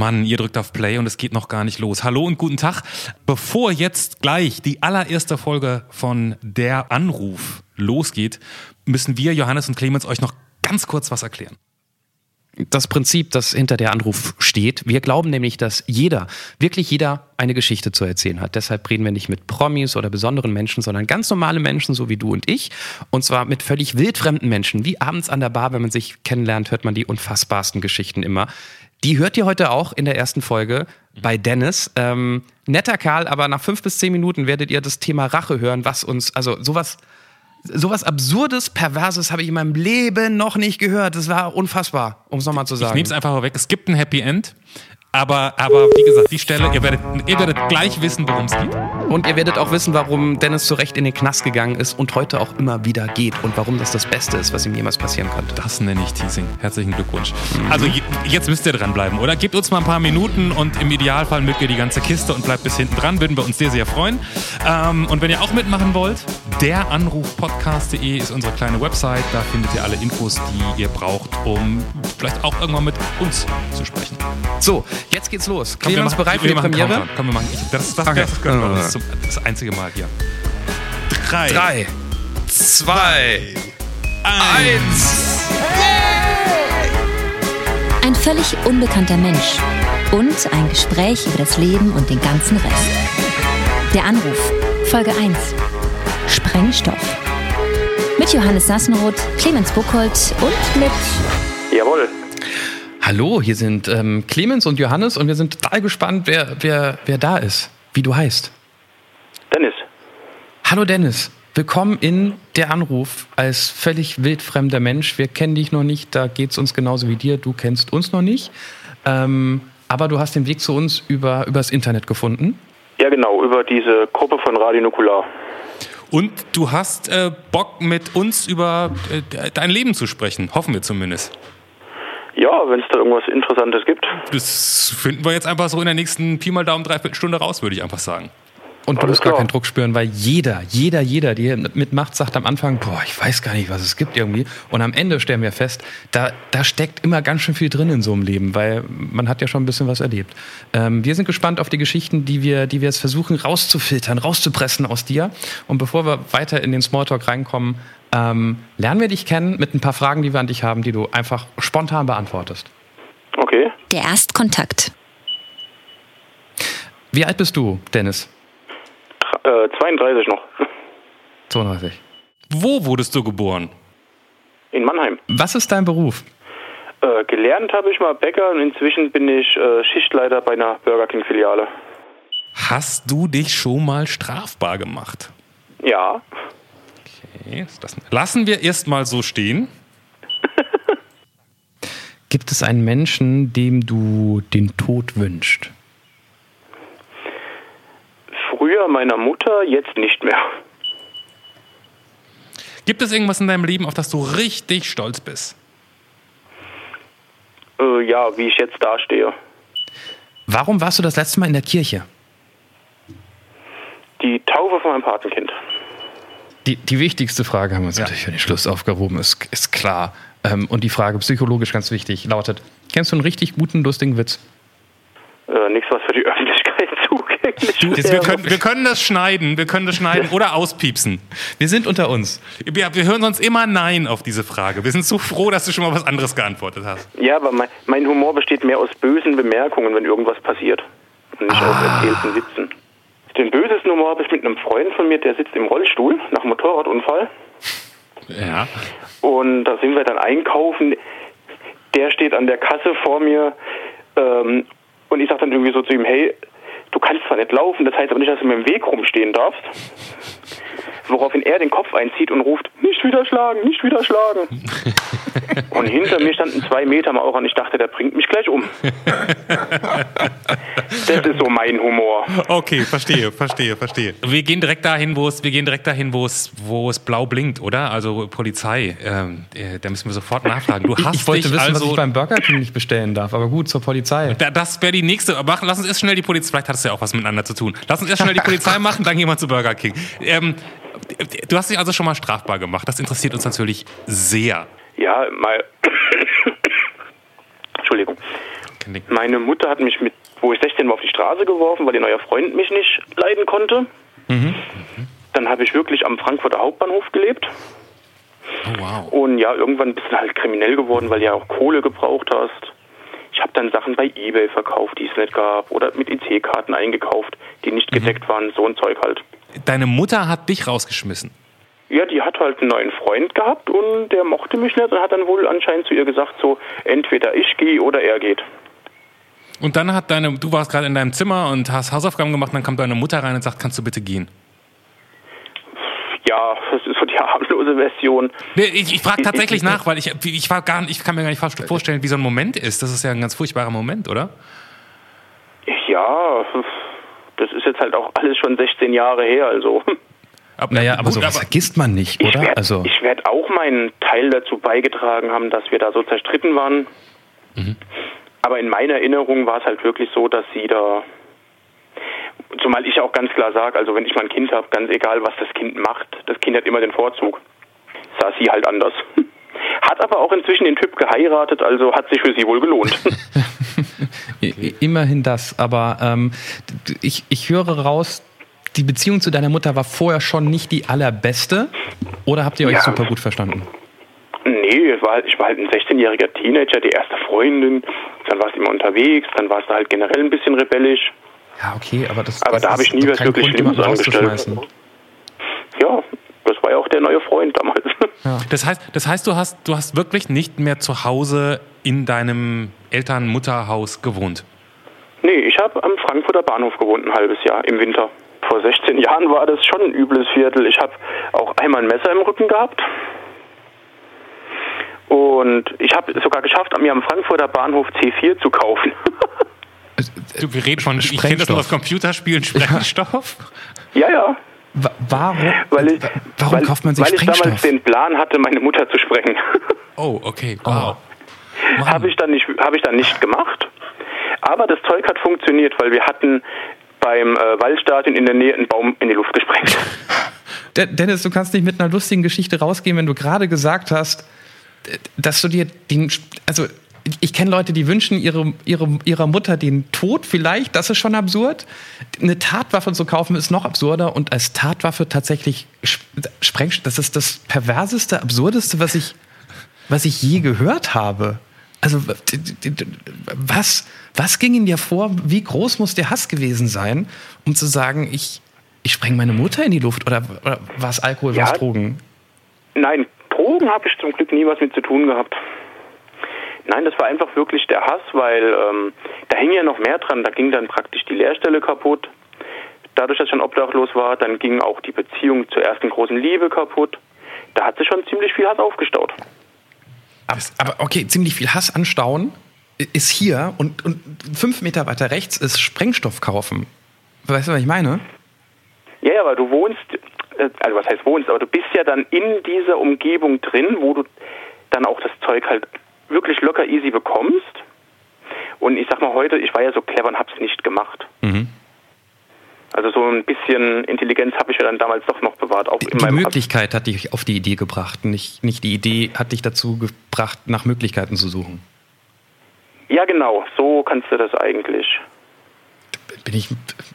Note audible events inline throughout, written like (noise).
Mann, ihr drückt auf Play und es geht noch gar nicht los. Hallo und guten Tag. Bevor jetzt gleich die allererste Folge von Der Anruf losgeht, müssen wir, Johannes und Clemens, euch noch ganz kurz was erklären das Prinzip, das hinter der Anruf steht. Wir glauben nämlich, dass jeder, wirklich jeder, eine Geschichte zu erzählen hat. Deshalb reden wir nicht mit Promis oder besonderen Menschen, sondern ganz normale Menschen, so wie du und ich. Und zwar mit völlig wildfremden Menschen. Wie abends an der Bar, wenn man sich kennenlernt, hört man die unfassbarsten Geschichten immer. Die hört ihr heute auch in der ersten Folge bei Dennis. Ähm, netter Kerl, aber nach fünf bis zehn Minuten werdet ihr das Thema Rache hören, was uns, also sowas sowas Absurdes, Perverses habe ich in meinem Leben noch nicht gehört. Das war unfassbar, um es nochmal zu sagen. Ich nehme es einfach weg. Es gibt ein Happy End. Aber, aber wie gesagt, die Stelle, ihr werdet, ihr werdet gleich wissen, worum es geht. Und ihr werdet auch wissen, warum Dennis zu Recht in den Knast gegangen ist und heute auch immer wieder geht und warum das das Beste ist, was ihm jemals passieren konnte. Das nenne ich Teasing. Herzlichen Glückwunsch. Mhm. Also jetzt müsst ihr dranbleiben, oder? Gebt uns mal ein paar Minuten und im Idealfall mögt ihr die ganze Kiste und bleibt bis hinten dran. Würden wir uns sehr, sehr freuen. Ähm, und wenn ihr auch mitmachen wollt, deranrufpodcast.de ist unsere kleine Website. Da findet ihr alle Infos, die ihr braucht, um vielleicht auch irgendwann mit uns zu sprechen. So, Jetzt geht's los. Komm, Clemens bereit für die Premiere? Komm, wir machen. Ich, das, das, okay. das, können wir. Das, ist das einzige Mal hier. Drei. Drei. Zwei. Eins. Ein völlig unbekannter Mensch. Und ein Gespräch über das Leben und den ganzen Rest. Der Anruf. Folge 1. Sprengstoff. Mit Johannes Sassenroth, Clemens Buchholz und mit. Jawohl. Hallo, hier sind ähm, Clemens und Johannes und wir sind total gespannt, wer, wer, wer da ist, wie du heißt. Dennis. Hallo Dennis, willkommen in der Anruf als völlig wildfremder Mensch. Wir kennen dich noch nicht, da geht es uns genauso wie dir, du kennst uns noch nicht. Ähm, aber du hast den Weg zu uns über übers Internet gefunden. Ja, genau, über diese Gruppe von Radio Nukular. Und du hast äh, Bock, mit uns über äh, dein Leben zu sprechen, hoffen wir zumindest. Ja, wenn es da irgendwas Interessantes gibt. Das finden wir jetzt einfach so in der nächsten Pi mal Daumen dreiviertel Stunde raus, würde ich einfach sagen. Und du musst gar keinen Druck spüren, weil jeder, jeder, jeder, der mitmacht, sagt am Anfang, boah, ich weiß gar nicht, was es gibt irgendwie. Und am Ende stellen wir fest, da, da steckt immer ganz schön viel drin in so einem Leben, weil man hat ja schon ein bisschen was erlebt. Ähm, wir sind gespannt auf die Geschichten, die wir, die wir jetzt versuchen rauszufiltern, rauszupressen aus dir. Und bevor wir weiter in den Smalltalk reinkommen, ähm, lernen wir dich kennen mit ein paar Fragen, die wir an dich haben, die du einfach spontan beantwortest. Okay. Der Erstkontakt. Wie alt bist du, Dennis? Äh, 32 noch. 32. Wo wurdest du geboren? In Mannheim. Was ist dein Beruf? Äh, gelernt habe ich mal Bäcker und inzwischen bin ich äh, Schichtleiter bei einer Burger King Filiale. Hast du dich schon mal strafbar gemacht? Ja. Das lassen wir erstmal so stehen. (laughs) Gibt es einen Menschen, dem du den Tod wünschst? Früher meiner Mutter, jetzt nicht mehr. Gibt es irgendwas in deinem Leben, auf das du richtig stolz bist? Äh, ja, wie ich jetzt dastehe. Warum warst du das letzte Mal in der Kirche? Die Taufe von meinem Patenkind. Die, die wichtigste Frage haben wir uns ja. natürlich für den Schluss aufgehoben, ist, ist klar. Ähm, und die Frage, psychologisch ganz wichtig, lautet: Kennst du einen richtig guten, lustigen Witz? Äh, nichts, was für die (laughs) Öffentlichkeit zugänglich du, ist. Wir können, wir können das schneiden, wir können das schneiden oder auspiepsen. Wir sind unter uns. Wir, wir hören sonst immer Nein auf diese Frage. Wir sind so froh, dass du schon mal was anderes geantwortet hast. Ja, aber mein, mein Humor besteht mehr aus bösen Bemerkungen, wenn irgendwas passiert. Und nicht ah. aus erzählten Witzen. Den bösesten Humor habe ich mit einem Freund von mir, der sitzt im Rollstuhl nach Motorradunfall. Ja. Und da sind wir dann einkaufen. Der steht an der Kasse vor mir ähm, und ich sage dann irgendwie so zu ihm, hey, du kannst zwar nicht laufen, das heißt aber nicht, dass du mir im Weg rumstehen darfst. Woraufhin er den Kopf einzieht und ruft, nicht wieder schlagen, nicht wieder schlagen. (laughs) und hinter mir standen zwei Meter Maurer und ich dachte, der bringt mich gleich um. (laughs) das ist so mein Humor. Okay, verstehe, verstehe, verstehe. Wir gehen direkt dahin, wo es, wir gehen direkt dahin, wo es, wo es blau blinkt, oder? Also Polizei, ähm, äh, da müssen wir sofort nachfragen. Du hast ich wollte dich wissen, also, was ich beim Burger King nicht bestellen darf, aber gut, zur Polizei. das wäre die nächste. Mach, lass uns erst schnell die Polizei, vielleicht hat es ja auch was miteinander zu tun. Lass uns erst schnell die Polizei (laughs) machen, dann gehen wir zu Burger King. Ähm, du hast dich also schon mal strafbar gemacht. Das interessiert uns natürlich sehr. Ja, mal. (coughs) Entschuldigung. Meine Mutter hat mich mit, wo ich 16 war, auf die Straße geworfen, weil ihr neuer Freund mich nicht leiden konnte. Mhm. Dann habe ich wirklich am Frankfurter Hauptbahnhof gelebt. Oh, wow. Und ja, irgendwann bist du halt kriminell geworden, weil du ja auch Kohle gebraucht hast. Ich habe dann Sachen bei Ebay verkauft, die es nicht gab. Oder mit EC-Karten eingekauft, die nicht gedeckt waren. So ein Zeug halt. Deine Mutter hat dich rausgeschmissen. Ja, die hat halt einen neuen Freund gehabt und der mochte mich nicht und hat dann wohl anscheinend zu ihr gesagt, so entweder ich gehe oder er geht. Und dann hat deine, du warst gerade in deinem Zimmer und hast Hausaufgaben gemacht, dann kommt deine Mutter rein und sagt, kannst du bitte gehen? Ja, das ist so die (laughs) harmlose Version. Nee, ich, ich frage tatsächlich Ich- ich- nach, weil ich, ich war gar nicht, ich kann mir gar nicht vorstellen, wie so ein Moment ist. Das ist ja ein ganz furchtbarer Moment, oder? Ja, das ist jetzt halt auch alles schon 16 Jahre her, also. Aber, Naja, aber gut, sowas vergisst man nicht, Ich oder? werde Also, werd auch meinen Teil dazu beigetragen haben, dass wir da so zerstritten waren. Mhm. Aber in meiner Erinnerung war es halt wirklich so, dass sie da, zumal ich auch ganz klar sage, also wenn ich mal ein Kind habe, ganz egal, was das Kind macht, das Kind hat immer den Vorzug. Sah sie halt anders. (laughs) Hat aber auch inzwischen den Typ geheiratet, also hat sich für sie wohl gelohnt. (laughs) i- immerhin das. Aber ähm, ich, ich höre raus, die Beziehung zu deiner Mutter war vorher schon nicht die allerbeste. Oder habt ihr euch Ja. super gut verstanden? Nee, es war halt, ich war halt ein 16-jähriger Teenager, die erste Freundin. Dann warst du immer unterwegs, dann warst du halt generell ein bisschen rebellisch. Ja, okay, aber das, Aber das da habe ich nie was wirklich Grund, Schlimmes angestellt. rauszuschmeißen. Ja, das war ja auch der neue Freund damals. (laughs) Das heißt, das heißt du, hast, du hast wirklich nicht mehr zu Hause in deinem Eltern-Mutterhaus gewohnt. Nee, ich habe am Frankfurter Bahnhof gewohnt, ein halbes Jahr im Winter. Vor 16 (laughs) Jahren war das schon ein übles Viertel. Ich habe auch einmal ein Messer im Rücken gehabt. Und ich habe es sogar geschafft, mir am Frankfurter Bahnhof C4 zu kaufen. (laughs) Du, wir reden von, ich kenne das nur aus Computerspielen, Sprengstoff. ja, ja. Wa- Warum, Weil ich, warum weil, kauft man sich Weil ich damals Sprengstoff? den Plan hatte, meine Mutter zu sprengen. (laughs) Oh, okay, wow. Mann. Habe ich, dann nicht- hab ich dann nicht gemacht. Aber das Zeug hat funktioniert, weil wir hatten beim äh, Waldstadion in der Nähe einen Baum in die Luft gesprengt. (laughs) De- Dennis, du kannst nicht mit einer lustigen Geschichte rausgehen, wenn du gerade gesagt hast, dass du dir den, also ich kenne Leute, die wünschen ihre, ihre, ihrer Mutter den Tod vielleicht, das ist schon absurd. Eine Tatwaffe zu kaufen ist noch absurder und als Tatwaffe tatsächlich Sprengstoff, das ist das perverseste, absurdeste, was ich, was ich je gehört habe. Also was, was ging in dir vor? Wie groß muss der Hass gewesen sein, um zu sagen, ich, ich spreng meine Mutter in die Luft? Oder, oder war es Alkohol, war es Ja. Drogen? Nein, Drogen habe ich zum Glück nie was mit zu tun gehabt. Nein, das war einfach wirklich der Hass, weil ähm, da hing ja noch mehr dran. Da ging dann praktisch die Lehrstelle kaputt. Dadurch, dass ich schon obdachlos war, dann ging auch die Beziehung zur ersten großen Liebe kaputt. Da hat sich schon ziemlich viel Hass aufgestaut. Aber, aber okay, ziemlich viel Hass anstauen ist hier und, und fünf Meter weiter rechts ist Sprengstoff kaufen. Weißt du, was ich meine? Ja, ja, aber du wohnst, äh, also was heißt wohnst, aber du bist ja dann in dieser Umgebung drin, wo du dann auch das Zeug halt wirklich locker easy bekommst. Und ich sag mal heute, ich war ja so clever und hab's nicht gemacht. Mhm. Also so ein bisschen Intelligenz habe ich ja dann damals doch noch bewahrt, auch in Die Möglichkeit hat dich auf die Idee gebracht, nicht, nicht die Idee hat dich dazu gebracht, nach Möglichkeiten zu suchen. Ja, genau, so kannst du das eigentlich. Bin ich,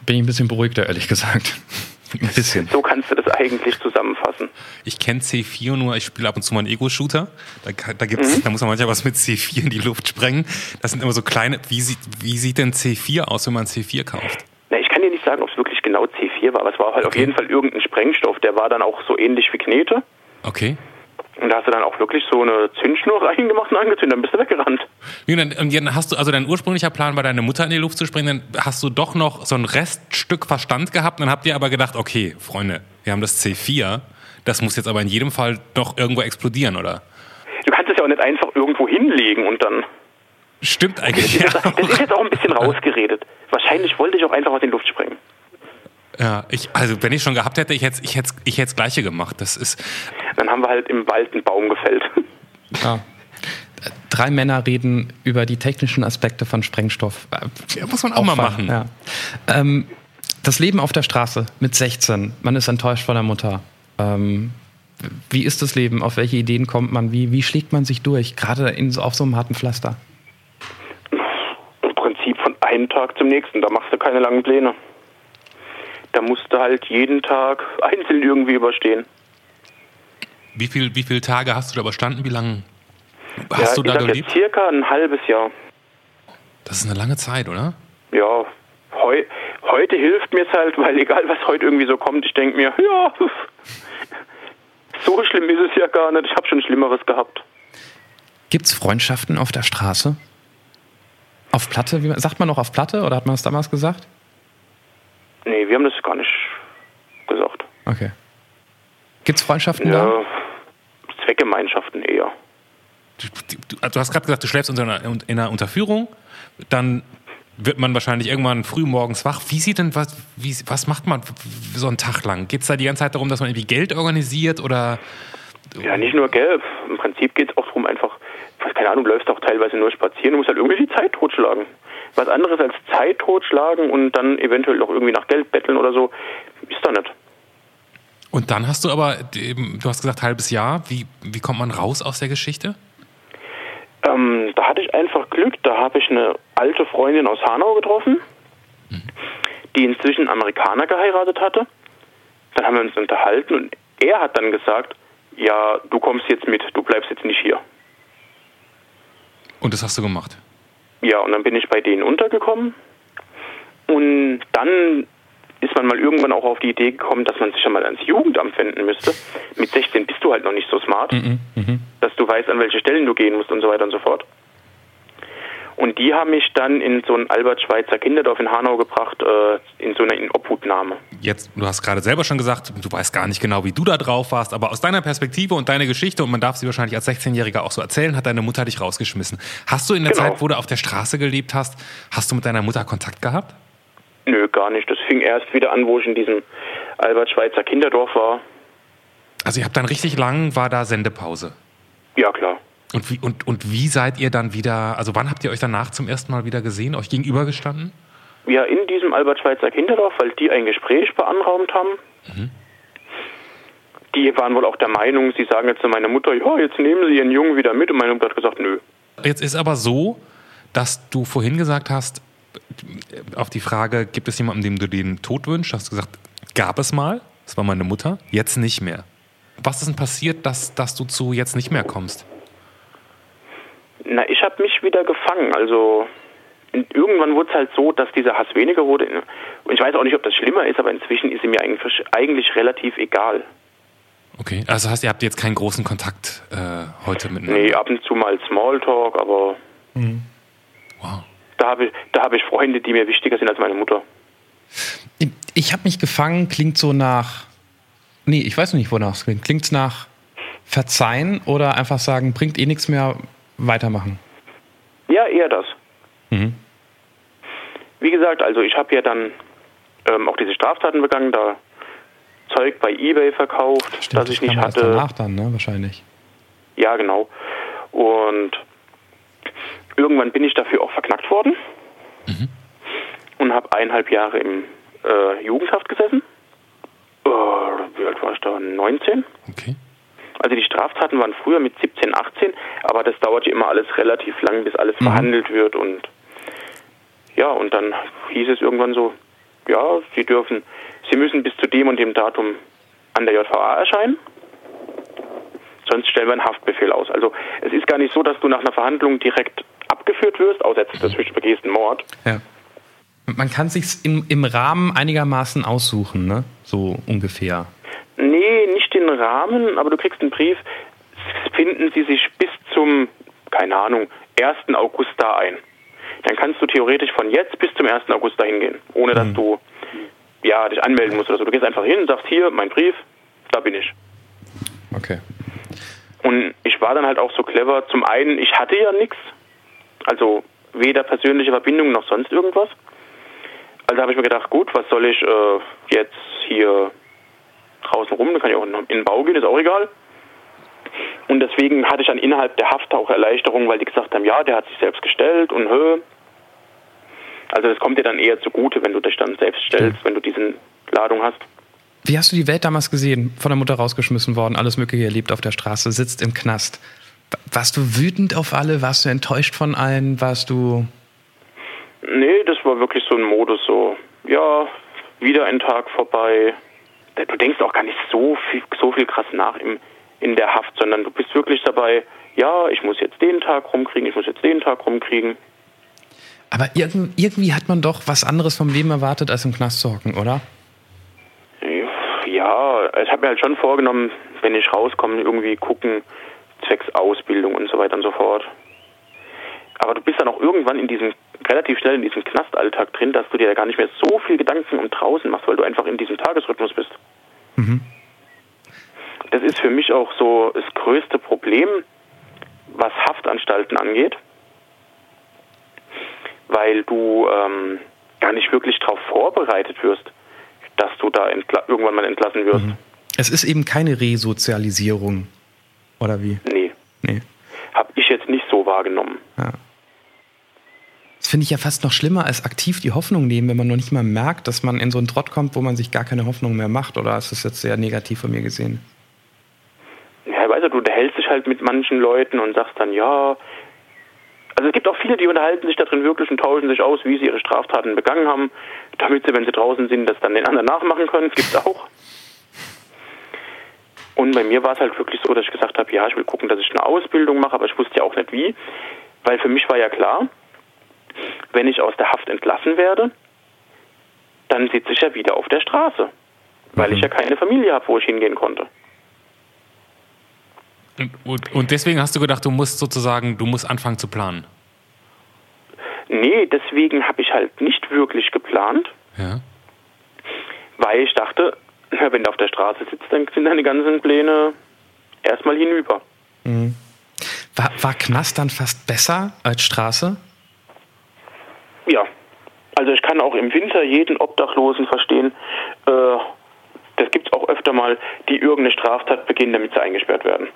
bin ich ein bisschen beruhigter, ehrlich gesagt. Ein bisschen. So kannst du das eigentlich zusammenfassen. Ich kenne C4 nur, ich spiele ab und zu mal einen Ego-Shooter. Da, da, gibt's, da muss man manchmal was mit C4 in die Luft sprengen. Das sind immer so kleine. Wie sieht, wie sieht denn C4 aus, wenn man C4 kauft? Na, ich kann dir nicht sagen, ob es wirklich genau C4 war, aber es war halt auf Okay. jeden Fall irgendein Sprengstoff. Der war dann auch so ähnlich wie Knete. Okay. Und da hast du dann auch wirklich so eine Zündschnur (laughs) reingemacht und angezündet, dann bist du weggerannt. Und dann hast du, also dein ursprünglicher Plan war, deine Mutter in die Luft zu springen, dann hast du doch noch so ein Reststück Verstand gehabt, dann habt ihr aber gedacht, okay, Freunde, wir haben das C4, das muss jetzt aber in jedem Fall doch irgendwo explodieren, oder? Du kannst es ja auch nicht einfach irgendwo hinlegen und dann. Stimmt eigentlich. Das, Ja, das ist jetzt auch ein bisschen (laughs) rausgeredet. Wahrscheinlich wollte ich auch einfach aus in die Luft sprengen. Ja ich, also wenn ich schon gehabt hätte, ich hätte ich hätte ich hätte das gleiche gemacht. Das ist, Dann haben wir halt im Wald einen Baum gefällt. Ja. Drei Männer reden über die technischen Aspekte von Sprengstoff. ja, muss man auch mal machen. Ja. Ähm, das Leben auf der Straße mit 16. Man ist enttäuscht von der Mutter. Ähm, wie ist das Leben? Auf welche Ideen kommt man? Wie, wie schlägt man sich durch? Gerade in, auf so einem harten Pflaster. Prinzip von einem Tag zum nächsten. Da machst du keine langen Pläne. Da musst du halt jeden Tag (laughs) einzeln irgendwie überstehen. Wie, viel, wie viele Tage hast du da überstanden? Wie lange ja, hast du ich da sag gelebt? jetzt circa ein halbes Jahr. Das ist eine lange Zeit, oder? Ja, heu, heute hilft mir es halt, (laughs) weil egal was heute irgendwie so kommt, ich denke mir, (laughs) ja, so schlimm ist es ja gar nicht. Ich habe schon Schlimmeres gehabt. Gibt's Freundschaften auf der Straße? Auf Platte? Wie, sagt man noch auf Platte oder hat man es damals gesagt? Nee, wir haben das gar nicht gesagt. Okay. Gibt's Freundschaften da? Ja, Zweckgemeinschaften eher. Du, du, du hast gerade gesagt, du schläfst unter einer, in einer Unterführung, dann wird man wahrscheinlich irgendwann früh morgens wach. Wie sieht denn was, wie, was macht man so einen Tag lang? Geht es da die ganze Zeit darum, dass man irgendwie Geld organisiert oder Ja, nicht nur gelb. Im Prinzip geht es auch darum, einfach, was, keine Ahnung, du läufst auch teilweise nur spazieren, du musst halt irgendwie die Zeit totschlagen. Was anderes als Zeit totschlagen und dann eventuell auch irgendwie nach Geld betteln oder so, ist da nicht. Und dann hast du aber, eben, du hast gesagt, halbes Jahr. Wie, wie kommt man raus aus der Geschichte? Ähm, da hatte ich einfach Glück, da habe ich eine alte Freundin aus Hanau getroffen, die inzwischen Amerikaner geheiratet hatte. Dann haben wir uns unterhalten und er hat dann gesagt, ja, du kommst jetzt mit, du bleibst jetzt nicht hier. Und das hast du gemacht. Ja, und dann bin ich bei denen untergekommen. Und dann ist man mal irgendwann auch auf die Idee gekommen, dass man sich ja mal ans Jugendamt wenden müsste. Mit 16 bist du halt noch nicht so smart, dass du weißt, an welche Stellen du gehen musst und so weiter und so fort. Und die haben mich dann in so ein Albert-Schweitzer Kinderdorf in Hanau gebracht, äh, in so eine Inobhutnahme. Jetzt, du hast gerade selber schon gesagt, du weißt gar nicht genau, wie du da drauf warst, aber aus deiner Perspektive und deiner Geschichte, und man darf sie wahrscheinlich als 16-Jähriger auch so erzählen, hat deine Mutter dich rausgeschmissen. Hast du in der Genau. Zeit, wo du auf der Straße gelebt hast, hast du mit deiner Mutter Kontakt gehabt? Nö, gar nicht. Das fing erst wieder an, wo ich in diesem Albert-Schweitzer Kinderdorf war. Also ihr habt dann richtig lang, war da Sendepause. Ja, klar. Und wie, und, und wie seid ihr dann wieder, also wann habt ihr euch danach zum ersten Mal wieder gesehen, euch gegenübergestanden? Ja, in diesem Albert-Schweitzer Kinderdorf, weil die ein Gespräch beanraumt haben. Die waren wohl auch der Meinung, sie sagen jetzt zu meiner Mutter, ja, jetzt nehmen sie ihren Jungen wieder mit. Und meine Mutter hat gesagt, nö. Jetzt ist aber so, dass du vorhin gesagt hast, auf die Frage, gibt es jemanden, dem du den Tod wünschst, hast du gesagt, gab es mal, das war meine Mutter, jetzt nicht mehr. Was ist denn passiert, dass, dass du zu jetzt nicht mehr kommst? Na, ich habe mich wieder gefangen. Also irgendwann wurde es halt so, dass dieser Hass weniger wurde. Und ich weiß auch nicht, ob das schlimmer ist, aber inzwischen ist sie mir eigentlich, eigentlich relativ egal. Okay, also heißt, ihr habt jetzt keinen großen Kontakt äh, heute miteinander? Nee, ab und zu mal Smalltalk, aber Wow. da habe ich, da hab ich Freunde, die mir wichtiger sind als meine Mutter. Ich, ich habe mich gefangen, klingt so nach. Nee, ich weiß nicht, wonach es klingt. Klingt es nach Verzeihen oder einfach sagen, bringt eh nichts mehr, weitermachen? Ja, eher das. Mhm. Wie gesagt, also ich habe ja dann ähm, auch diese Straftaten begangen, da Zeug bei Ebay verkauft, das ich nicht hatte. danach dann, ne? Wahrscheinlich. Ja, genau. Und irgendwann bin ich dafür auch verknackt worden und habe eineinhalb Jahre im äh, Jugendhaft gesessen. Äh, wie alt war ich da? 19? Okay. Also die Straftaten waren früher mit 17, 18, aber das dauerte immer alles relativ lang, bis alles verhandelt wird und ja, und dann hieß es irgendwann so, ja, Sie dürfen, Sie müssen bis zu dem und dem Datum an der JVA erscheinen, sonst stellen wir einen Haftbefehl aus. Also es ist gar nicht so, dass du nach einer Verhandlung direkt abgeführt wirst, außer jetzt dazwischen begehst einen Mord. Ja. Man kann sich's im, im Rahmen einigermaßen aussuchen, ne? So ungefähr. Nee, Rahmen, aber du kriegst einen Brief, finden Sie sich bis zum, keine Ahnung, 1. August da ein. Dann kannst du theoretisch von jetzt bis zum 1. August dahin gehen, ohne dass du ja, dich anmelden musst oder so. Du gehst einfach hin, sagst hier, mein Brief, da bin ich. Okay. Und ich war dann halt auch so clever. Zum einen, ich hatte ja nichts, also weder persönliche Verbindung noch sonst irgendwas. Also habe ich mir gedacht, gut, was soll ich äh, jetzt hier draußen rum? Da kann ich auch in in den Bau gehen, ist auch egal. Und deswegen hatte ich dann innerhalb der Haft auch Erleichterung, weil die gesagt haben, ja, der hat sich selbst gestellt und hö. Also das kommt dir dann eher zugute, wenn du dich dann selbst stellst, wenn du diese Ladung hast. Wie hast du die Welt damals gesehen? Von der Mutter rausgeschmissen worden, alles Mögliche erlebt auf der Straße, sitzt im Knast. Warst du wütend auf alle? Warst du enttäuscht von allen? Warst du. Nee, das war wirklich so ein Modus, so, ja, wieder ein Tag vorbei. Du denkst auch gar nicht so viel, so viel krass nach im, in der Haft, sondern du bist wirklich dabei, ja, ich muss jetzt den Tag rumkriegen, ich muss jetzt den Tag rumkriegen. Aber irgendwie hat man doch was anderes vom Leben erwartet, als im Knast zu hocken, oder? Ja, ich habe mir halt schon vorgenommen, wenn ich rauskomme, irgendwie gucken, zwecks Ausbildung und so weiter und so fort. Aber du bist dann auch irgendwann in diesem, relativ schnell in diesem Knastalltag drin, dass du dir gar nicht mehr so viel Gedanken um draußen machst, weil du einfach in diesem Tagesrhythmus bist. Mhm. Das ist für mich auch so das größte Problem, was Haftanstalten angeht, weil du ähm, gar nicht wirklich darauf vorbereitet wirst, dass du da irgendwann mal entlassen wirst. Mhm. Es ist eben keine Resozialisierung, oder wie? Nee. Nee. Habe ich jetzt nicht so wahrgenommen. Ja. Das finde ich ja fast noch schlimmer als aktiv die Hoffnung nehmen, wenn man noch nicht mal merkt, dass man in so einen Trott kommt, wo man sich gar keine Hoffnung mehr macht. Oder ist das jetzt sehr negativ von mir gesehen? Ja, weißt du, du unterhältst dich halt mit manchen Leuten und sagst dann, ja. Also es gibt auch viele, die unterhalten sich da drin wirklich und tauschen sich aus, wie sie ihre Straftaten begangen haben, damit sie, wenn sie draußen sind, das dann den anderen nachmachen können. Das gibt es auch. Und bei mir war es halt wirklich so, dass ich gesagt habe, ja, ich will gucken, dass ich eine Ausbildung mache, aber ich wusste ja auch nicht wie, weil für mich war ja klar, wenn ich aus der Haft entlassen werde, dann sitze ich ja wieder auf der Straße, weil mhm. ich ja keine Familie habe, wo ich hingehen konnte. Und, und, deswegen hast du gedacht, du musst sozusagen, du musst anfangen zu planen? Nee, deswegen habe ich halt nicht wirklich geplant. Ja. Weil ich dachte, wenn du auf der Straße sitzt, dann sind deine ganzen Pläne erstmal hinüber. Mhm. War, war Knast dann fast besser als Straße? Ja. Also ich kann auch im Winter jeden Obdachlosen verstehen. Äh, das gibt es auch öfter mal, die irgendeine Straftat beginnen, damit sie eingesperrt werden.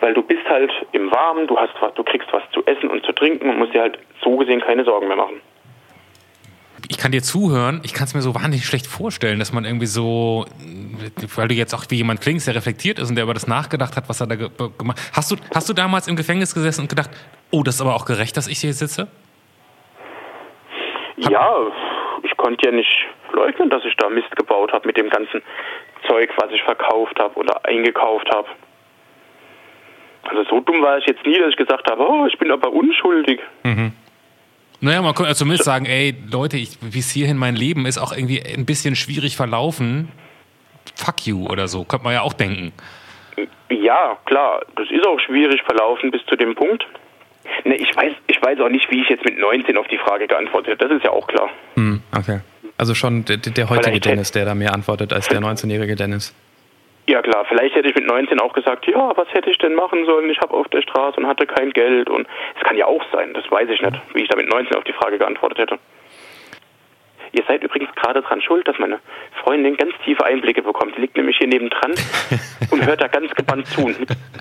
Weil du bist halt im Warmen, du hast was, du kriegst was zu essen und zu trinken und musst dir halt so gesehen keine Sorgen mehr machen ich kann dir zuhören, ich kann es mir so wahnsinnig schlecht vorstellen, dass man irgendwie so, weil du jetzt auch wie jemand klingst, der reflektiert ist und der über das nachgedacht hat, was er da gemacht hat. Hast du, hast du damals im Gefängnis gesessen und gedacht, oh, das ist aber auch gerecht, dass ich hier sitze? Ja, ich konnte ja nicht leugnen, dass ich da Mist gebaut habe mit dem ganzen Zeug, was ich verkauft habe oder eingekauft habe. Also so dumm war ich jetzt nie, dass ich gesagt habe, oh, ich bin aber unschuldig. Mhm. Naja, man könnte zumindest sagen, ey, Leute, ich, bis hierhin mein Leben ist auch irgendwie ein bisschen schwierig verlaufen. Fuck you oder so, könnte man ja auch denken. Ja, klar, das ist auch schwierig verlaufen bis zu dem Punkt. Ne, ich weiß, ich weiß auch nicht, wie ich jetzt mit 19 auf die Frage geantwortet habe. Das ist ja auch klar. Hm, okay. Also schon der, der heutige Dennis, der da mehr antwortet als der 19-jährige Dennis. Ja klar, vielleicht hätte ich mit 19 auch gesagt, ja, was hätte ich denn machen sollen? Ich habe auf der Straße und hatte kein Geld und es kann ja auch sein, das weiß ich nicht, wie ich da mit 19 auf die Frage geantwortet hätte. Ihr seid übrigens gerade dran schuld, dass meine Freundin ganz tiefe Einblicke bekommt. Die liegt nämlich hier nebendran (laughs) und hört da ganz gebannt zu,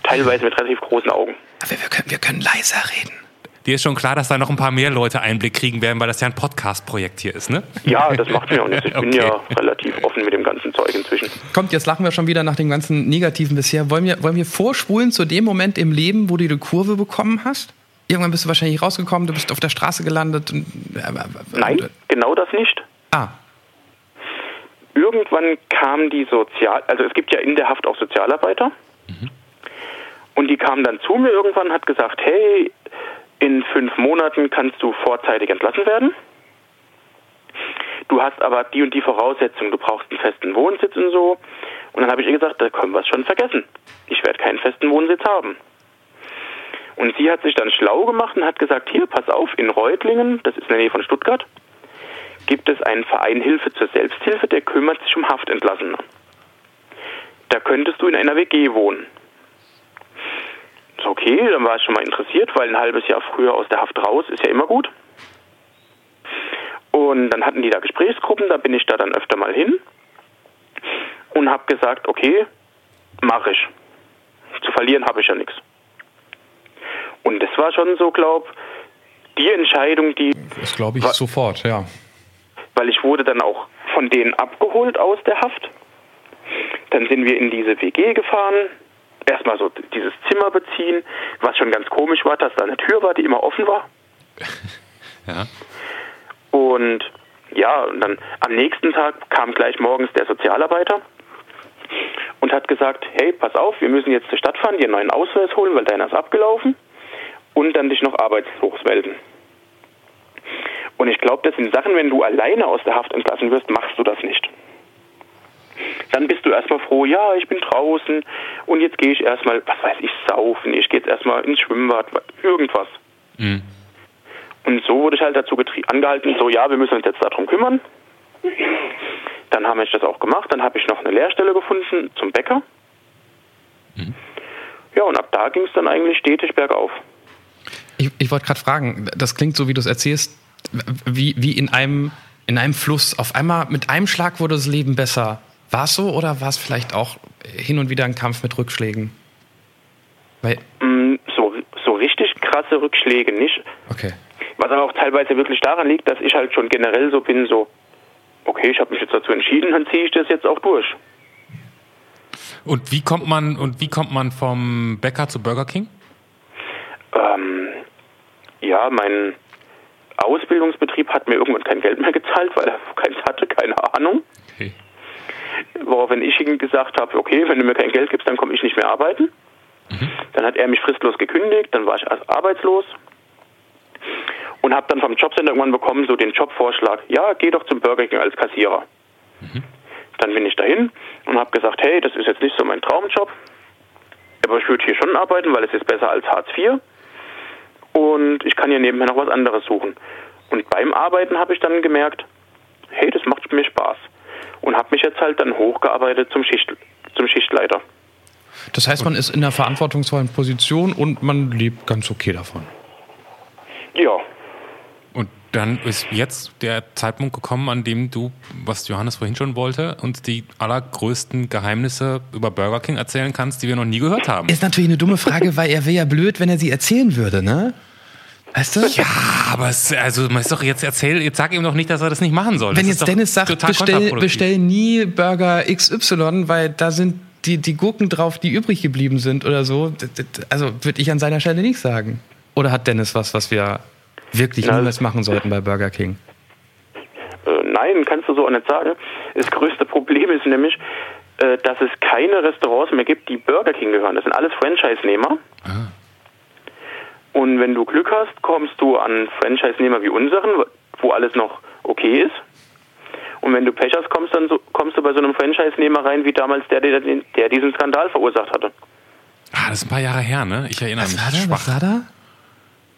teilweise mit relativ großen Augen. Aber wir können, wir können leiser reden dir ist schon klar, dass da noch ein paar mehr Leute Einblick kriegen werden, weil das ja ein Podcast-Projekt hier ist, ne? Ja, das macht mir auch nichts. Ich (laughs) okay. bin ja relativ offen mit dem ganzen Zeug inzwischen. Kommt, jetzt lachen wir schon wieder nach dem ganzen Negativen bisher. Wollen wir, wollen wir vorspulen zu dem Moment im Leben, wo du die Kurve bekommen hast? Irgendwann bist du wahrscheinlich rausgekommen, du bist auf der Straße gelandet. Und, äh, Nein, genau das nicht. Ah. Irgendwann kam die Sozial... Also es gibt ja in der Haft auch Sozialarbeiter. Mhm. Und die kamen dann zu mir irgendwann und hat gesagt, hey, in fünf Monaten kannst du vorzeitig entlassen werden. Du hast aber die und die Voraussetzungen. Du brauchst einen festen Wohnsitz und so. Und dann habe ich ihr gesagt, da können wir es schon vergessen. Ich werde keinen festen Wohnsitz haben. Und sie hat sich dann schlau gemacht und hat gesagt, hier, pass auf, in Reutlingen, das ist in der Nähe von Stuttgart, gibt es einen Verein Hilfe zur Selbsthilfe, der kümmert sich um Haftentlassene. Da könntest du in einer WG wohnen okay, dann war ich schon mal interessiert, weil ein halbes Jahr früher aus der Haft raus ist ja immer gut. Und dann hatten die da Gesprächsgruppen, da bin ich da dann öfter mal hin und habe gesagt, okay, mache ich. Zu verlieren habe ich ja nichts. Und das war schon so, glaube die Entscheidung, die... Das glaube ich war, sofort, ja. Weil ich wurde dann auch von denen abgeholt aus der Haft. Dann sind wir in diese WG gefahren, erstmal so dieses Zimmer beziehen, was schon ganz komisch war, dass da eine Tür war, die immer offen war. (laughs) Ja. Und ja, und dann am nächsten Tag kam gleich morgens der Sozialarbeiter und hat gesagt, hey, pass auf, wir müssen jetzt zur Stadt fahren, dir einen neuen Ausweis holen, weil deiner ist abgelaufen und dann dich noch arbeitslos melden. Und ich glaube, das sind Sachen, wenn du alleine aus der Haft entlassen wirst, machst du das nicht. Dann bist du erstmal froh, ja, ich bin draußen und jetzt gehe ich erstmal, was weiß ich, saufen, ich gehe jetzt erstmal ins Schwimmbad, irgendwas. Mhm. Und so wurde ich halt dazu angehalten, so ja, wir müssen uns jetzt darum kümmern. Dann habe ich das auch gemacht, dann habe ich noch eine Lehrstelle gefunden zum Bäcker. Ja, und ab da ging es dann eigentlich stetig bergauf. Ich, ich wollte gerade fragen, das klingt so, wie du es erzählst, wie, wie in, einem, in einem Fluss. Auf einmal mit einem Schlag wurde das Leben besser. War es so oder war es vielleicht auch hin und wieder ein Kampf mit Rückschlägen? Weil, Mm, So, so richtig krasse Rückschläge nicht. okay. Was aber auch teilweise wirklich daran liegt, dass ich halt schon generell so bin, so, okay, ich habe mich jetzt dazu entschieden, dann ziehe ich das jetzt auch durch. Und wie kommt man und wie kommt man vom Bäcker zu Burger King? Ähm, ja, mein Ausbildungsbetrieb hat mir irgendwann kein Geld mehr gezahlt, weil er (laughs) keins hatte, keine Ahnung. Okay. Woraufhin ich ihm gesagt habe, okay, wenn du mir kein Geld gibst, dann komme ich nicht mehr arbeiten. Dann hat er mich fristlos gekündigt, dann war ich arbeitslos und habe dann vom Jobcenter irgendwann bekommen so den Jobvorschlag, ja, geh doch zum Burger King als Kassierer. Dann bin ich dahin und habe gesagt, hey, das ist jetzt nicht so mein Traumjob, aber ich würde hier schon arbeiten, weil es ist besser als Hartz IV und ich kann hier nebenher noch was anderes suchen. Und beim Arbeiten habe ich dann gemerkt, hey, das macht mir Spaß und habe mich jetzt halt dann hochgearbeitet zum, Schicht, zum Schichtleiter. Das heißt, man ist in einer verantwortungsvollen Position und man lebt ganz okay davon. Ja, dann ist jetzt der Zeitpunkt gekommen, an dem du, was Johannes vorhin schon wollte, uns die allergrößten Geheimnisse über Burger King erzählen kannst, die wir noch nie gehört haben. Ist natürlich eine dumme Frage, weil er wäre ja blöd, wenn er sie erzählen würde, ne? Weißt du? Ja, aber es, also man ist doch jetzt erzähl, jetzt sag ihm doch nicht, dass er das nicht machen soll. Wenn das jetzt Dennis sagt, bestell, bestell nie Burger XY, weil da sind die, die Gurken drauf, die übrig geblieben sind oder so. Also würde ich an seiner Stelle nicht sagen. Oder hat Dennis was, was wir wirklich Na, niemals machen sollten bei Burger King? Äh, nein, kannst du so auch nicht sagen. Das größte Problem ist nämlich, äh, dass es keine Restaurants mehr gibt, die Burger King gehören. Das sind alles Franchise-Nehmer. Und wenn du Glück hast, kommst du an Franchise-Nehmer wie unseren, wo alles noch okay ist. Und wenn du Pech hast, kommst, dann so, kommst du bei so einem Franchise-Nehmer rein, wie damals der, der, der diesen Skandal verursacht hatte. Ah, das ist ein paar Jahre her, ne? Ich erinnere mich. Schwach. war da?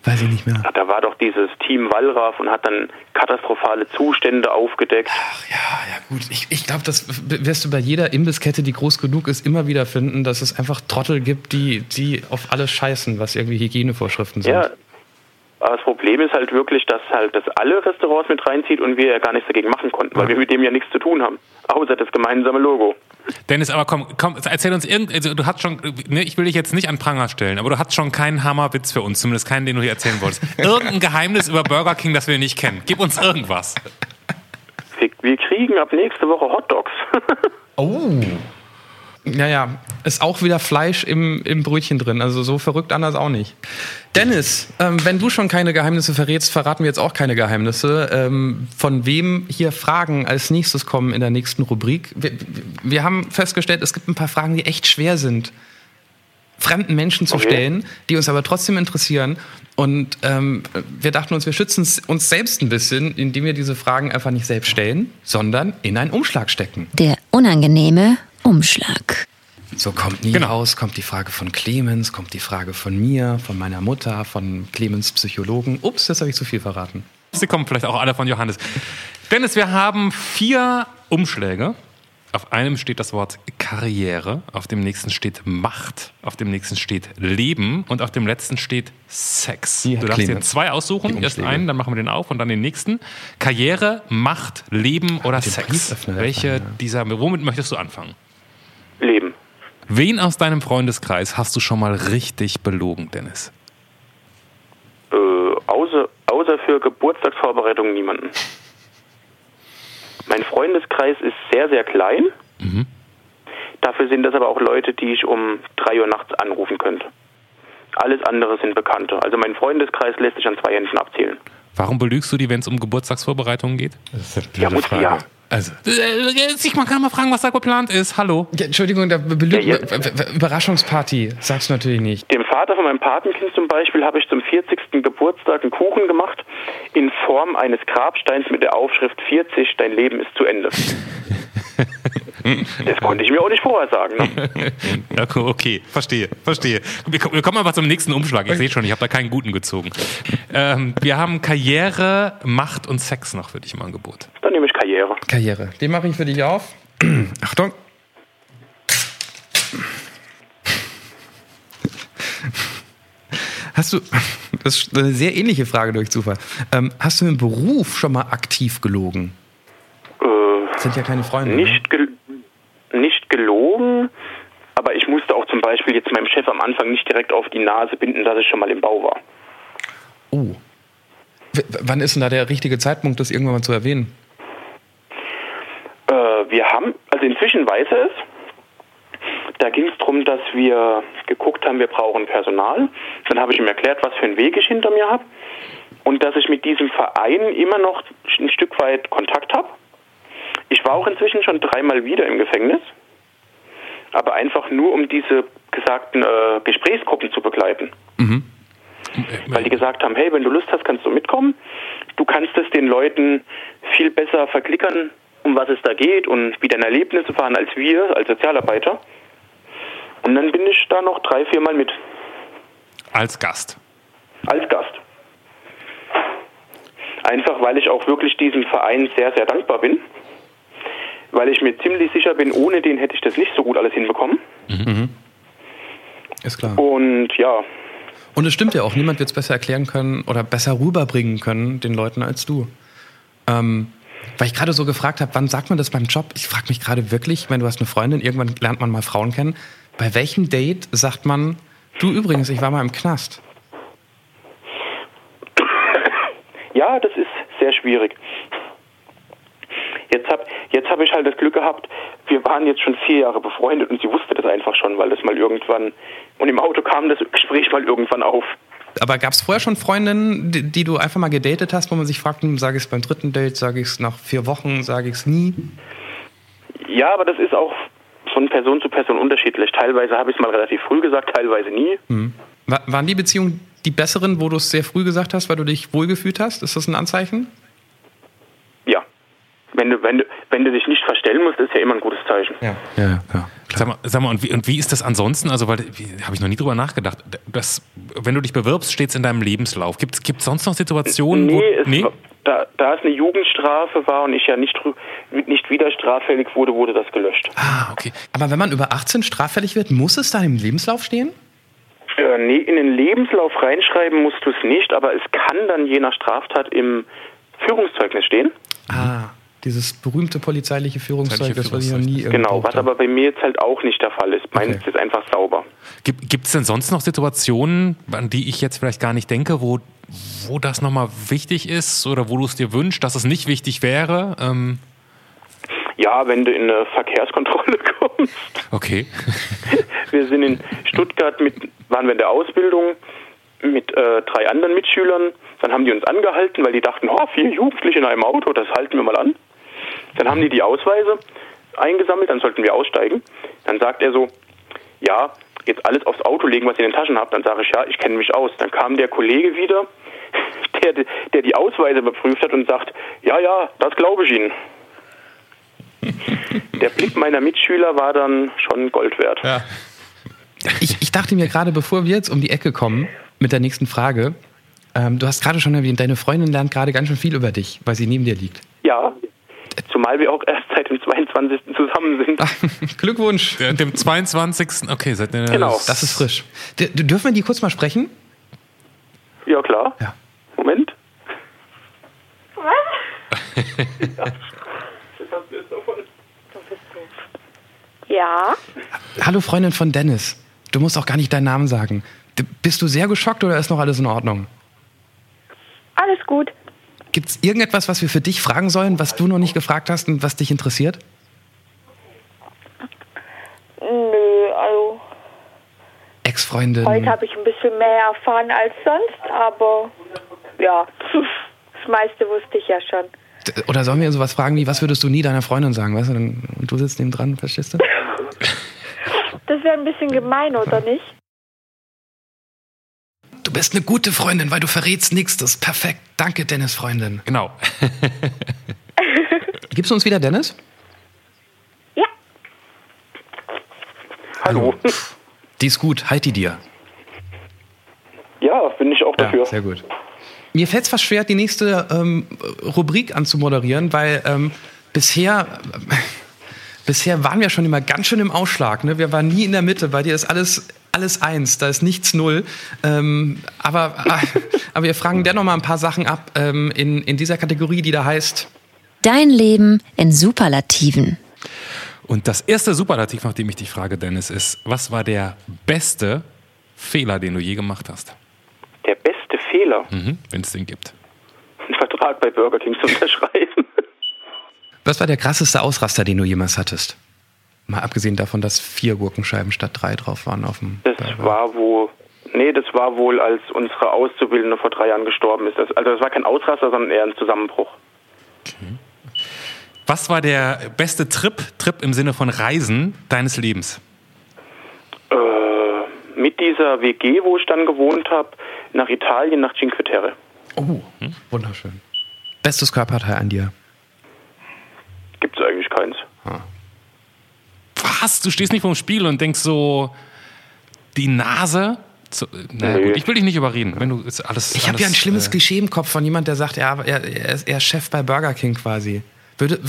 Weiß ich nicht mehr. Da war doch dieses Team Wallraff und hat dann katastrophale Zustände aufgedeckt. Ach ja, ja gut. Ich, ich glaube, das wirst du bei jeder Imbisskette, die groß genug ist, immer wieder finden, dass es einfach Trottel gibt, die, die auf alles scheißen, was irgendwie Hygienevorschriften sind. Ja, aber das Problem ist halt wirklich, dass halt das alle Restaurants mit reinzieht und wir ja gar nichts dagegen machen konnten, weil wir mit dem ja nichts zu tun haben. Außer das gemeinsame Logo. Dennis, aber komm, komm, erzähl uns irgend, also du hast schon, ne, ich will dich jetzt nicht an Pranger stellen, aber du hast schon keinen Hammerwitz für uns, zumindest keinen, den du hier erzählen wolltest. (laughs) Irgendein Geheimnis über Burger King, das wir nicht kennen. Gib uns irgendwas. Wir, wir kriegen ab nächste Woche Hotdogs. Oh. Ja, ja. Ist auch wieder Fleisch im, im Brötchen drin. Also so verrückt anders auch nicht. Dennis, ähm, wenn du schon keine Geheimnisse verrätst, verraten wir jetzt auch keine Geheimnisse. Ähm, von wem hier Fragen als nächstes kommen in der nächsten Rubrik? Wir, wir haben festgestellt, es gibt ein paar Fragen, die echt schwer sind. Fremden Menschen zu Okay. stellen, die uns aber trotzdem interessieren. Und ähm, wir dachten uns, wir schützen uns selbst ein bisschen, indem wir diese Fragen einfach nicht selbst stellen, sondern in einen Umschlag stecken. Der unangenehme Umschlag. So kommt nie Genau. raus, kommt die Frage von Clemens, kommt die Frage von mir, von meiner Mutter, von Clemens Psychologen. Ups, jetzt habe ich zu viel verraten. Sie kommen vielleicht auch alle von Johannes. Dennis, wir haben vier Umschläge. Auf einem steht das Wort Karriere, auf dem nächsten steht Macht, auf dem nächsten steht Leben und auf dem letzten steht Sex. Hier, du darfst dir zwei aussuchen, erst einen, dann machen wir den auf und dann den nächsten. Karriere, Macht, Leben oder Sex. Welche ja. dieser, womit möchtest du anfangen? Wen aus deinem Freundeskreis hast du schon mal richtig belogen, Dennis? Äh, außer, außer für Geburtstagsvorbereitungen niemanden. Mein Freundeskreis ist sehr, sehr klein. Dafür sind das aber auch Leute, die ich um 3 Uhr nachts anrufen könnte. Alles andere sind Bekannte. Also mein Freundeskreis lässt sich an zwei Händen abzählen. Warum belügst du die, wenn es um Geburtstagsvorbereitungen geht? Das ist eine Ja, muss sie ja. Also, äh, ich man kann mal fragen, was da geplant ist. Hallo. Ja, Entschuldigung, da belügt, Ja, w- Überraschungsparty, sagst du natürlich nicht. Dem Vater von meinem Patenkind zum Beispiel habe ich zum 40. Geburtstag einen Kuchen gemacht in Form eines Grabsteins mit der Aufschrift 40, dein Leben ist zu Ende. (laughs) Das konnte ich mir auch nicht vorher sagen. Ne? (laughs) Okay, verstehe, verstehe. Wir kommen aber zum nächsten Umschlag. Ich sehe schon, ich habe da keinen guten gezogen. Ähm, wir haben Karriere, Macht und Sex noch für dich im Angebot. Dann nehme ich Karriere. Karriere. Den mache ich für dich auf. (clears throat) Achtung. Hast du, das ist eine sehr ähnliche Frage durch Zufall. Ähm, hast du im Beruf schon mal aktiv gelogen? Äh, Das sind ja keine Freunde. ne? nicht, gel nicht gelogen, aber ich musste auch zum Beispiel jetzt meinem Chef am Anfang nicht direkt auf die Nase binden, dass ich schon mal im Bau war. Oh. W wann ist denn da der richtige Zeitpunkt, das irgendwann mal zu erwähnen? Wir haben, also inzwischen weiß er es. Da ging es darum, dass wir geguckt haben, wir brauchen Personal. Dann habe ich ihm erklärt, was für einen Weg ich hinter mir habe. Und dass ich mit diesem Verein immer noch ein Stück weit Kontakt habe. Ich war auch inzwischen schon dreimal wieder im Gefängnis. Aber einfach nur, um diese gesagten äh, Gesprächsgruppen zu begleiten. Weil die gesagt haben, hey, wenn du Lust hast, kannst du mitkommen. Du kannst es den Leuten viel besser verklickern, um was es da geht und wie deine Erlebnisse waren als wir, als Sozialarbeiter. Und dann bin ich da noch drei, viermal mit, Als Gast. als Gast. Einfach, weil ich auch wirklich diesem Verein sehr, sehr dankbar bin. Weil ich mir ziemlich sicher bin, ohne den hätte ich das nicht so gut alles hinbekommen. Ist klar. Und ja, Und es stimmt ja auch, niemand wird es besser erklären können oder besser rüberbringen können den Leuten als du. Ähm, weil ich gerade so gefragt habe, wann sagt man das beim Job? Ich frage mich gerade wirklich, wenn du hast eine Freundin, irgendwann lernt man mal Frauen kennen. Bei welchem Date sagt man, du übrigens, ich war mal im Knast? Ja, das ist sehr schwierig. Jetzt habe jetzt hab ich halt das Glück gehabt, wir waren jetzt schon vier Jahre befreundet und sie wusste das einfach schon, weil das mal irgendwann, und im Auto kam das Gespräch mal irgendwann auf. Aber gab es vorher schon Freundinnen, die, die du einfach mal gedatet hast, wo man sich fragt, hm, sage ich es beim dritten Date, sage ich es nach vier Wochen, sage ich es nie? Ja, aber das ist auch von Person zu Person unterschiedlich. Teilweise habe ich es mal relativ früh gesagt, teilweise nie. Wa- waren die Beziehungen die besseren, wo du es sehr früh gesagt hast, weil du dich wohlgefühlt hast? Ist das ein Anzeichen? Wenn du, wenn, du, wenn du dich nicht verstellen musst, ist ja immer ein gutes Zeichen. Ja, ja, ja. Sag mal, sag mal und, wie, und wie ist das ansonsten? Also, weil habe ich noch nie drüber nachgedacht. Das, wenn du dich bewirbst, steht es in deinem Lebenslauf. Gibt es sonst noch Situationen, wo. Nee, es, Nee? war- Da, da es eine Jugendstrafe war und ich ja nicht, nicht wieder straffällig wurde, wurde das gelöscht. Ah, okay. Aber wenn man über 18 straffällig wird, muss es da im Lebenslauf stehen? Äh, nee, in den Lebenslauf reinschreiben musst du es nicht, aber es kann dann je nach Straftat im Führungszeugnis stehen. Ah, dieses berühmte polizeiliche Führungszeugnis, was ich noch nie Genau, was aber bei mir jetzt halt auch nicht der Fall ist. Meins Okay. ist einfach sauber. Gibt es denn sonst noch Situationen, an die ich jetzt vielleicht gar nicht denke, wo, wo das nochmal wichtig ist oder wo du es dir wünschst, dass es nicht wichtig wäre? Ähm, Ja, wenn du in eine Verkehrskontrolle (laughs) kommst. okay. (laughs) Wir sind in Stuttgart mit, waren wir in der Ausbildung mit äh, drei anderen Mitschülern. Dann haben die uns angehalten, weil die dachten, oh, vier Jugendliche in einem Auto, das halten wir mal an. Dann haben die die Ausweise eingesammelt, dann sollten wir aussteigen. Dann sagt er so, ja, jetzt alles aufs Auto legen, was ihr in den Taschen habt. Dann sage ich, ja, ich kenne mich aus. Dann kam der Kollege wieder, (laughs) der, der die Ausweise überprüft hat und sagt, ja, ja, das glaube ich Ihnen. (laughs) Der Blick meiner Mitschüler war dann schon Gold wert. Ja. Ich, ich dachte mir gerade, bevor wir jetzt um die Ecke kommen mit der nächsten Frage, ähm, du hast gerade schon erwähnt, deine Freundin lernt gerade ganz schön viel über dich, weil sie neben dir liegt. Ja, zumal wir auch erst seit dem 22. zusammen sind. Ah. (laughs) Glückwunsch. Der- Dem 22. Okay, seid ihr. Genau. Das ist frisch. D dürfen wir die kurz mal sprechen? Ja, klar. Ja. Moment. Ja, Hallo Freundin von Dennis. Du musst auch gar nicht deinen Namen sagen. D bist du sehr geschockt oder ist noch alles in Ordnung? alles gut. Gibt es irgendetwas, was wir für dich fragen sollen, was du noch nicht gefragt hast und was dich interessiert? Nö, also Ex-Freundin. heute habe ich ein bisschen mehr erfahren als sonst, aber ja. (laughs) meiste wusste ich ja schon. Oder sollen wir sowas fragen wie, was würdest du nie deiner Freundin sagen? Weißt du, und du sitzt neben dran, verstehst du? (laughs) Das wäre ein bisschen gemein, oder nicht? Du bist eine gute Freundin, weil du verrätst nichts. Das ist perfekt. Danke, Dennis, Freundin. Genau. (laughs) Gibst du uns wieder Dennis? Ja. Hallo. Die ist gut. Halt die dir. Ja, bin ich auch dafür. sehr gut. Mir fällt es fast schwer, die nächste ähm, Rubrik anzumoderieren, weil ähm, bisher, äh, (laughs) bisher waren wir schon immer ganz schön im Ausschlag. Ne? Wir waren nie in der Mitte. Bei dir ist alles, alles eins, da ist nichts null. Ähm, aber, ah, aber wir fragen dennoch mal ein paar Sachen ab ähm, in, in dieser Kategorie, die da heißt. Dein Leben in Superlativen. Und das erste Superlativ, nach dem ich dich frage, Dennis, ist, was war der beste Fehler, den du je gemacht hast? Der beste Fehler, Mhm, Wenn es den gibt. einen Vertrag bei Burger King zu unterschreiben. Was war der krasseste Ausraster, den du jemals hattest? Mal abgesehen davon, dass vier Gurkenscheiben statt drei drauf waren auf dem. Das Burger. war wo. Nee, das war wohl, als unsere Auszubildende vor drei Jahren gestorben ist. Das, also das war kein Ausraster, sondern eher ein Zusammenbruch. Was war der beste Trip, Trip im Sinne von Reisen deines Lebens? Äh, mit dieser WG, wo ich dann gewohnt habe, nach Italien, nach Cinque Terre. Oh, wunderschön. Bestes Körperteil an dir. Gibt es eigentlich keins. Was? Du stehst nicht vorm Spiel und denkst so, die Nase? So, naja, Nee. gut, ich will dich nicht überreden. Wenn du alles. Ich habe ja ein schlimmes äh, Klischee im Kopf von jemand, der sagt, er, er, er, ist, er ist Chef bei Burger King quasi. Würde,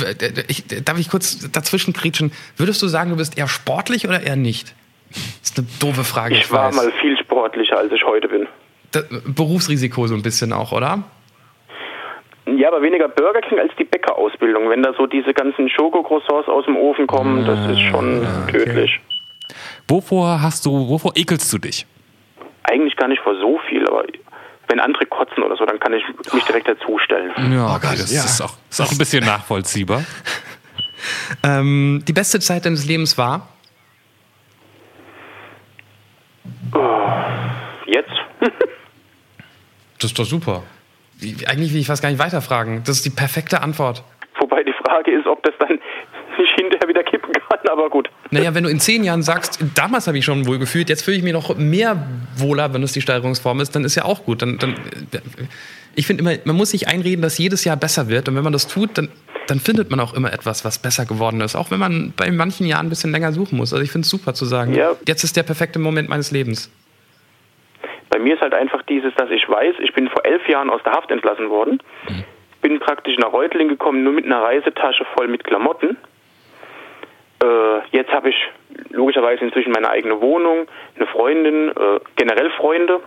ich, darf ich kurz dazwischen kretschen? Würdest du sagen, du bist eher sportlich oder eher nicht? Das ist eine doofe Frage. Ich war weiß. mal viel sportlicher, als ich heute bin. Das, Berufsrisiko so ein bisschen auch, oder? Ja, aber weniger Burger King als die Bäckerausbildung. Wenn da so diese ganzen Schokocroissants aus dem Ofen kommen, das ist schon tödlich. Wovor hast du, wovor ekelst du dich? Eigentlich gar nicht vor so viel, aber wenn andere kotzen oder so, dann kann ich mich direkt dazustellen. Ja, Oh Gott, das ja. ist, auch, ist auch ein bisschen nachvollziehbar. (laughs) Ähm, die beste Zeit deines Lebens war? Jetzt? (laughs) Das ist doch super. Eigentlich will ich fast gar nicht weiterfragen. Das ist die perfekte Antwort. Wobei die Frage ist, ob das dann (laughs) nicht hinterher wieder kippen kann, aber gut. Naja, wenn du in zehn Jahren sagst, damals habe ich schon wohl gefühlt, jetzt fühle ich mich noch mehr wohler, wenn es die Steigerungsform ist, dann ist ja auch gut. Dann, dann, ich finde immer, man muss sich einreden, dass jedes Jahr besser wird. Und wenn man das tut, dann, dann findet man auch immer etwas, was besser geworden ist. Auch wenn man bei manchen Jahren ein bisschen länger suchen muss. Also ich finde es super zu sagen, Ja. jetzt ist der perfekte Moment meines Lebens. Bei mir ist halt einfach dieses, dass ich weiß, ich bin vor elf Jahren aus der Haft entlassen worden, bin praktisch nach Reutlingen gekommen, nur mit einer Reisetasche voll mit Klamotten. Äh, jetzt habe ich logischerweise inzwischen meine eigene Wohnung, eine Freundin, äh, generell Freunde,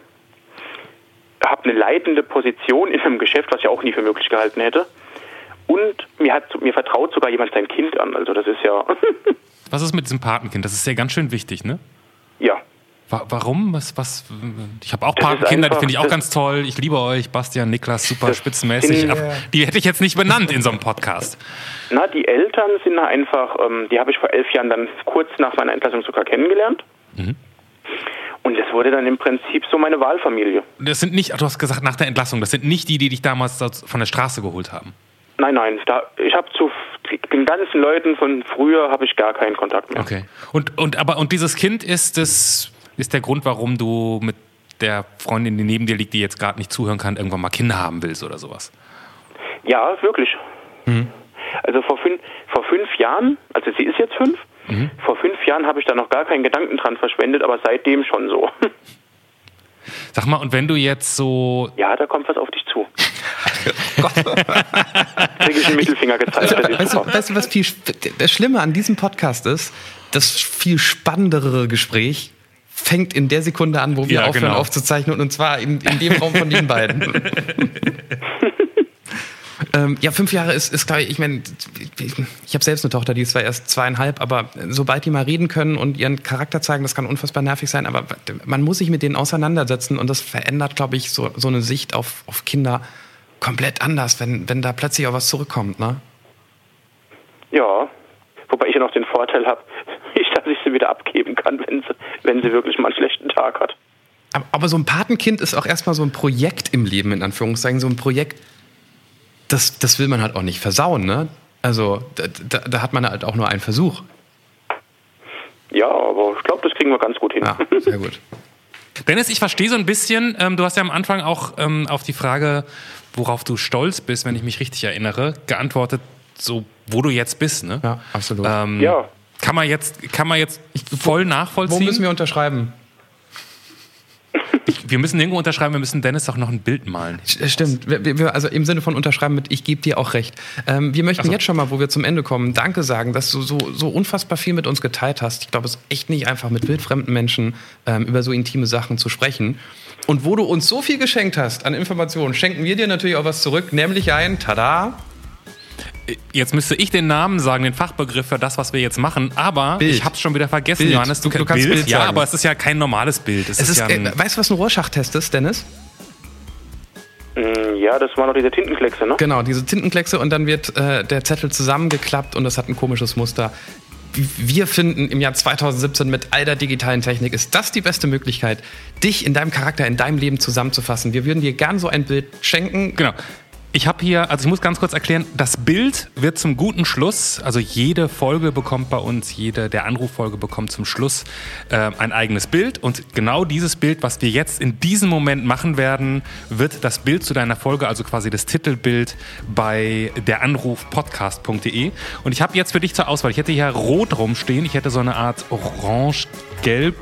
habe eine leitende Position in einem Geschäft, was ich auch nie für möglich gehalten hätte. Und mir hat mir vertraut sogar jemand sein Kind an. Also das ist ja (laughs) (laughs) Was ist mit diesem Patenkind? Das ist ja ganz schön wichtig, ne? Warum? Was, was, ich habe auch Das ist Patenkinder, die finde ich auch ganz toll. Ich liebe euch, Bastian, Niklas, super spitzenmäßig. Aber die hätte ich jetzt nicht benannt in so einem Podcast. Na, die Eltern sind einfach, ähm, die habe ich vor elf Jahren dann kurz nach meiner Entlassung sogar kennengelernt. Und das wurde dann im Prinzip so meine Wahlfamilie. Das sind nicht, du hast gesagt, nach der Entlassung, das sind nicht die, die dich damals von der Straße geholt haben. Nein, nein, da, ich habe zu den ganzen Leuten von früher habe ich gar keinen Kontakt mehr. Okay. Und, und, aber, und dieses Kind ist, das, ist der Grund, warum du mit der Freundin, die neben dir liegt, die jetzt gerade nicht zuhören kann, irgendwann mal Kinder haben willst oder sowas. Ja, wirklich. Also vor fünf, vor fünf Jahren, also sie ist jetzt fünf, vor fünf Jahren habe ich da noch gar keinen Gedanken dran verschwendet, aber seitdem schon so. (laughs) Sag mal, und wenn du jetzt so ja, da kommt was auf dich zu. (laughs) Krieg ich einen Mittelfinger gezeigt. Weißt du, weißt du, was viel sp- das Schlimme an diesem Podcast ist? Das viel spannendere Gespräch fängt in der Sekunde an, wo wir Ja, aufhören genau. aufzuzeichnen und zwar in, in dem Raum von den beiden. (laughs) ähm, ja, fünf Jahre ist, ist glaube ich, ich meine, ich habe selbst eine Tochter, die ist zwar erst zweieinhalb, aber sobald die mal reden können und ihren Charakter zeigen, das kann unfassbar nervig sein, aber man muss sich mit denen auseinandersetzen und das verändert, glaube ich, so, so eine Sicht auf, auf Kinder komplett anders, wenn, wenn da plötzlich auch was zurückkommt, ne? Ja, wobei ich ja noch den Vorteil habe, ich, dass ich sie wieder abgeben kann, wenn sie, wenn sie wirklich mal einen schlechten Tag hat. Aber, aber so ein Patenkind ist auch erstmal so ein Projekt im Leben, in Anführungszeichen, so ein Projekt das, das will man halt auch nicht versauen, ne? Also da, da, da hat man halt auch nur einen Versuch. Ja, aber ich glaube, das kriegen wir ganz gut hin. Ja, sehr gut. (laughs) Dennis, ich verstehe so ein bisschen, ähm, du hast ja am Anfang auch ähm, auf die Frage, worauf du stolz bist, wenn ich mich richtig erinnere, geantwortet, so wo du jetzt bist, ne? Ja, absolut. Ähm, Ja. Kann man jetzt, kann man jetzt voll Wo nachvollziehen? müssen wir unterschreiben? wir müssen irgendwo unterschreiben, wir müssen Dennis doch noch ein Bild malen. St- Stimmt, wir, wir, also im Sinne von unterschreiben mit, ich gebe dir auch recht. Ähm, wir möchten jetzt schon mal, wo wir zum Ende kommen, Danke sagen, dass du so, so unfassbar viel mit uns geteilt hast. Ich glaube, es ist echt nicht einfach, mit wildfremden Menschen ähm, über so intime Sachen zu sprechen. Und wo du uns so viel geschenkt hast an Informationen, schenken wir dir natürlich auch was zurück, nämlich ein, tada, Jetzt müsste ich den Namen sagen, den Fachbegriff für das, was wir jetzt machen, aber Bild. ich hab's schon wieder vergessen, Bild. Johannes. Du- du kannst Bild, Bild ja, sagen. aber es ist ja kein normales Bild. Es, es ist, ja ein, äh, weißt du, was ein Rohrschachtest ist, Dennis? Mm, Ja, das waren noch diese Tintenkleckse, ne? Genau, diese Tintenkleckse und dann wird äh, der Zettel zusammengeklappt und das hat ein komisches Muster. Wir finden im Jahr 2017 mit all der digitalen Technik ist das die beste Möglichkeit, dich in deinem Charakter, in deinem Leben zusammenzufassen. Wir würden dir gern so ein Bild schenken. Genau. Ich habe hier, also ich muss ganz kurz erklären, das Bild wird zum guten Schluss, also jede Folge bekommt bei uns, jede der Anruffolge bekommt zum Schluss äh, ein eigenes Bild. Und genau dieses Bild, was wir jetzt in diesem Moment machen werden, wird das Bild zu deiner Folge, also quasi das Titelbild bei der Anrufpodcast.de und ich habe jetzt für dich zur Auswahl, ich hätte hier rot rumstehen, ich hätte so eine Art orange, gelb,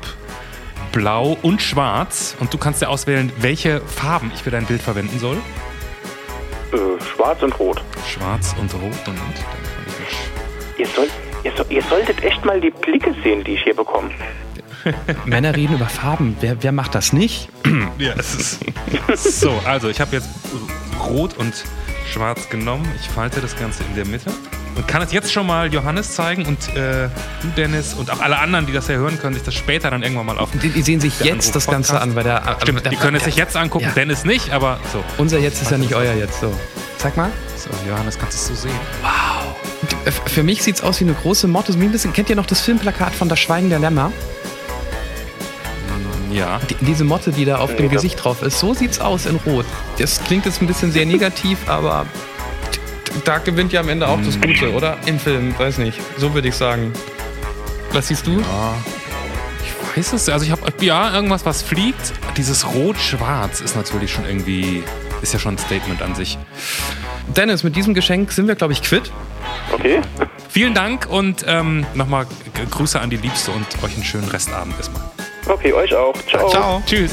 blau und schwarz. Und du kannst dir auswählen, welche Farben ich für dein Bild verwenden soll. Äh, schwarz und rot. Schwarz und Rot und dann Ihr, soll, ihr, soll, ihr solltet echt mal die Blicke sehen, die ich hier bekomme. (laughs) Männer reden über Farben. Wer, wer macht das nicht? (clears throat) Ja, es ist. (laughs) so, also ich habe jetzt Rot und Schwarz genommen. Ich falte das Ganze in der Mitte und kann es jetzt schon mal Johannes zeigen und äh, du Dennis und auch alle anderen, die das ja hören können, sich das später dann irgendwann mal auf. Die, die sehen sich jetzt das Ganze an, weil der, Stimmt, der, die können es sich jetzt angucken, Ja. Dennis nicht, aber so. Unser Jetzt ist ja nicht euer Jetzt. So. Zeig mal. So, Johannes, kannst du es so sehen? Äh, Für mich sieht es aus wie eine große Motte. Kennt ihr noch das Filmplakat von Das Schweigen der Lämmer? Ja. Die, diese Motte, die da auf dem Nee, das- Gesicht drauf ist, so sieht's aus in Rot. Das klingt jetzt ein bisschen sehr negativ, (laughs) aber da gewinnt ja am Ende auch das Gute, oder? Im Film, weiß nicht. So würde ich sagen. Was siehst du? Ich weiß es. Also ich habe ja irgendwas, was fliegt. Dieses Rot-Schwarz ist natürlich schon irgendwie, ist ja schon ein Statement an sich. Dennis, mit diesem Geschenk sind wir, glaube ich, quitt. Okay? Vielen Dank und ähm, nochmal Grüße an die Liebste und euch einen schönen Restabend erstmal. Okay, euch auch. Ciao. Ciao. Tschüss.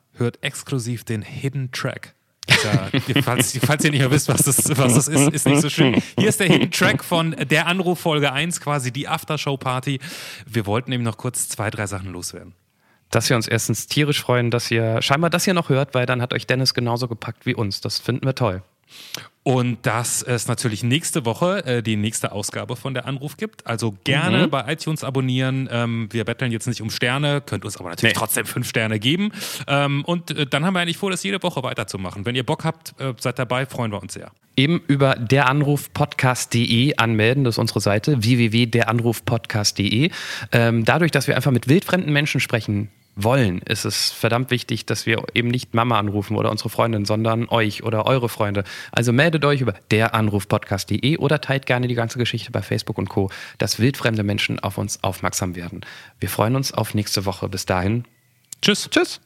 hört exklusiv den Hidden Track. Ja, falls, falls ihr nicht mehr wisst, was das, was das ist, ist nicht so schön. Hier ist der Hidden Track von der Anruf Folge 1, quasi die Aftershow-Party. Wir wollten eben noch kurz zwei, drei Sachen loswerden. Dass wir uns erstens tierisch freuen, dass ihr scheinbar das hier noch hört, weil dann hat euch Dennis genauso gepackt wie uns. Das finden wir toll. Und dass es natürlich nächste Woche äh, die nächste Ausgabe von der Anruf gibt. Also gerne Mhm. bei iTunes abonnieren. Ähm, wir betteln jetzt nicht um Sterne, könnt uns aber natürlich Nee. trotzdem fünf Sterne geben. Ähm, und äh, dann haben wir eigentlich vor, das jede Woche weiterzumachen. Wenn ihr Bock habt, äh, seid dabei, freuen wir uns sehr. Eben über deranrufpodcast.de anmelden, das ist unsere Seite, www.deranrufpodcast.de. Ähm, dadurch, dass wir einfach mit wildfremden Menschen sprechen wollen, ist es verdammt wichtig, dass wir eben nicht Mama anrufen oder unsere Freundin, sondern euch oder eure Freunde. Also meldet euch über deranrufpodcast.de oder teilt gerne die ganze Geschichte bei Facebook und Co., dass wildfremde Menschen auf uns aufmerksam werden. Wir freuen uns auf nächste Woche. Bis dahin. Tschüss. Tschüss.